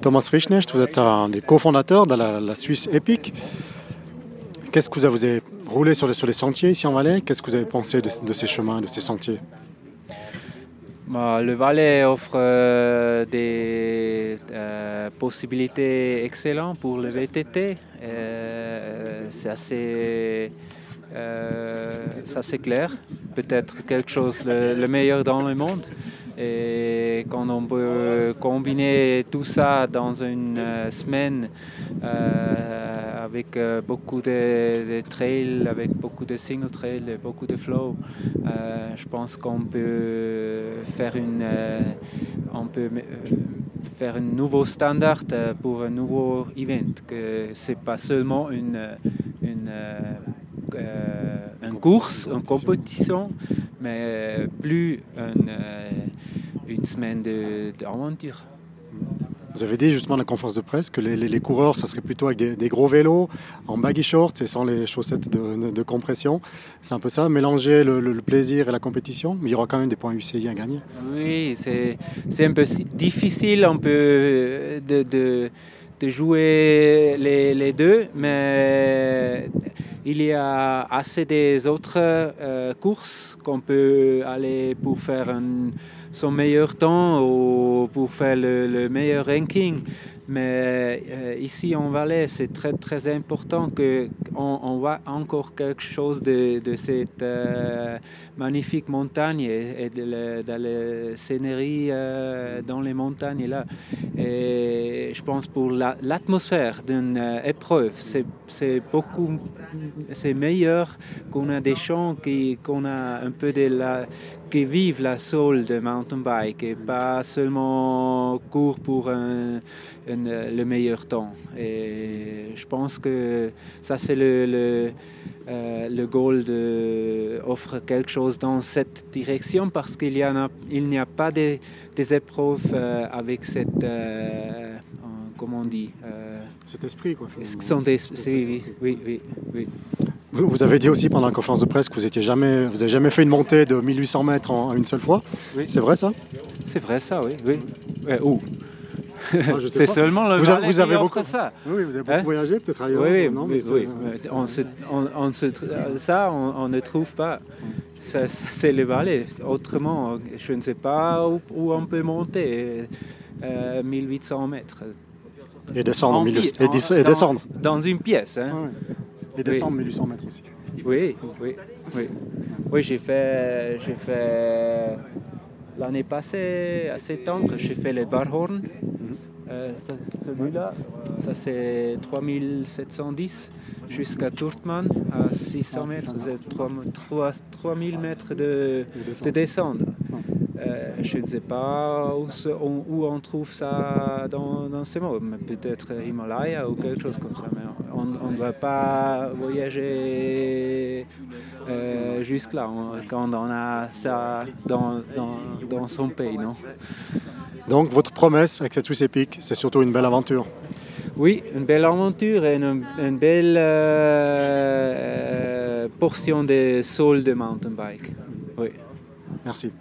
Thomas Frischnecht, vous êtes un des cofondateurs de la, Suisse Epic. Qu'est-ce que vous avez, roulé sur les, sentiers ici en Valais? Qu'est-ce que vous avez pensé de, ces chemins, de ces sentiers? Bah, le Valais offre euh, des euh, possibilités excellentes pour le VTT. C'est assez, euh, c'est assez clair, peut-être quelque chose le, le meilleur dans le monde. Et quand on peut combiner tout ça dans une euh, semaine euh, avec euh, beaucoup de, trails, avec beaucoup de single trails, beaucoup de flow, je pense qu'on peut faire un nouveau standard pour un nouveau event, que c'est pas seulement une, une course, une compétition, mais plus une, euh, une semaine de- d'aventure. Vous avez dit justement à la conférence de presse que les, les- les coureurs, ça serait plutôt avec des, des gros vélos, en baggy shorts et sans les chaussettes de, de- de compression. C'est un peu ça, mélanger le, le- le plaisir et la compétition, mais il y aura quand même des points UCI à gagner. Oui, c'est un peu difficile un peu euh, de, de, de jouer les, les deux, mais il y a assez des autres euh, courses qu'on peut aller pour faire son meilleur temps ou pour faire le, le meilleur ranking. Mais euh, ici en Valais, c'est très très important que on, on voit encore quelque chose de, cette euh, magnifique montagne et, de, la, de dans les montagnes là. Et je pense pour la- l'atmosphère d'une euh, épreuve, c'est beaucoup c'est meilleur qu'on a des champs qui qu'on a un peu de la qui vivent la soul de mountain bike et pas seulement court pour euh, le meilleur temps. Et je pense que ça c'est le, le, euh, goal de offre quelque chose dans cette direction parce qu'il y a il n'y a pas des, des épreuves euh, avec cette euh, euh, comment on dit euh, Cet esprit, quoi. ce sont des oui oui oui, oui. Vous, vous avez dit aussi pendant la conférence de presse que vous étiez jamais, vous avez jamais fait une montée de 1800 mètres en, en une seule fois. Oui. C'est vrai ça? C'est vrai ça, oui. oui. Euh, où Ah, C'est seulement le Vous a- Valais vous avez beaucoup- ça. Oui, vous avez beaucoup Hein voyagé, peut-être ailleurs. Oui, oui, non, oui, mais oui. c'est- On se, on, on se tr- ça, on, on ne trouve pas. Ça, c'est le Valais. Autrement, je ne sais pas où, où on peut monter euh, 1800 mètres. Et descendre En milieu. Et, dans- descendre. Dans une pièce. Hein. Ouais. Et descendre 1800 mètres aussi. Oui, oui, oui. Oui, j'ai fait, j'ai fait l'année passée, à septembre, j'ai fait le Barhorn. Euh, Celui-là, ça c'est 3710 jusqu'à Turtman à 600 mètres, c'est 3, 3000 mètres de, de descendre. Euh, je ne sais pas où, on trouve ça dans, dans ce monde, mais peut-être Himalaya ou quelque chose comme ça. Mais on ne va pas voyager euh, jusque-là on- quand on a ça dans, dans, dans son pays, non? Donc votre promesse avec cette Swiss Epic, c'est surtout une belle aventure. Oui, une belle aventure et une, une belle euh, portion de soul de mountain bike. Oui. Merci.